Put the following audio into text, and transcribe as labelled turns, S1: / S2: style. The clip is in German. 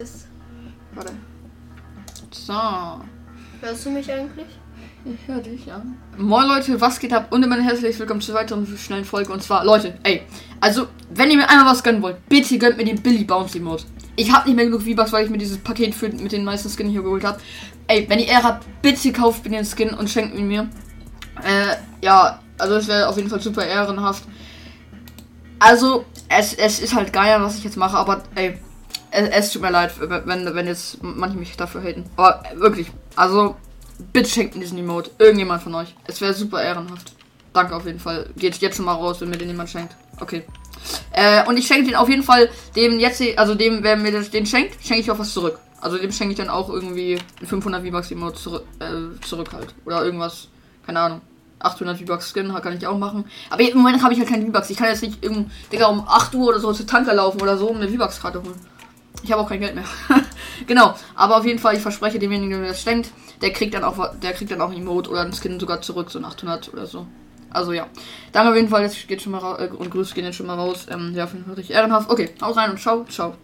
S1: ist.
S2: Warte. So.
S1: Hörst du mich eigentlich?
S2: Ich höre dich, ja. Moin Leute, was geht ab? Und immer herzlich willkommen zur weiteren schnellen Folge. Und zwar, Leute, ey, also, wenn ihr mir einmal was gönnen wollt, bitte gönnt mir den Billy Bouncy Mode. Ich habe nicht mehr genug V-Bucks, weil ich mir dieses Paket für, mit den meisten Skin hier geholt habe. Ey, wenn ihr Ehre habt, bitte kauft mir den Skin und schenkt ihn mir. Äh, ja, also es wäre auf jeden Fall super ehrenhaft. Also, es, es ist halt geil, was ich jetzt mache, aber ey, es, es tut mir leid, wenn, wenn jetzt manche mich dafür haten. Aber wirklich, also bitte schenkt mir diesen Emote. Irgendjemand von euch. Es wäre super ehrenhaft. Danke auf jeden Fall. Geht jetzt schon mal raus, wenn mir den jemand schenkt. Okay. Äh, und ich schenke den auf jeden Fall dem jetzt, also dem, wer mir den schenkt, schenke ich auch was zurück. Also dem schenke ich dann auch irgendwie 500 V-Bucks Emote zurück, äh, zurück halt. Oder irgendwas, keine Ahnung. 800 V-Bucks Skin kann ich auch machen. Aber im Moment habe ich halt keine V-Bucks. Ich kann jetzt nicht irgend, Digga, um 8 Uhr oder so zu Tanker laufen oder so, um eine V-Bucks-Karte holen. Ich habe auch kein Geld mehr. genau, aber auf jeden Fall, ich verspreche demjenigen, der mir das schenkt, der kriegt dann auch, der kriegt dann auch ein Emote oder ein Skin sogar zurück, so ein 800 oder so. Also ja. Danke auf jeden Fall, jetzt geht schon mal raus, äh, und Grüße gehen jetzt schon mal raus. Ähm, ja, finde ich ehrenhaft. Okay, haut rein und ciao, ciao.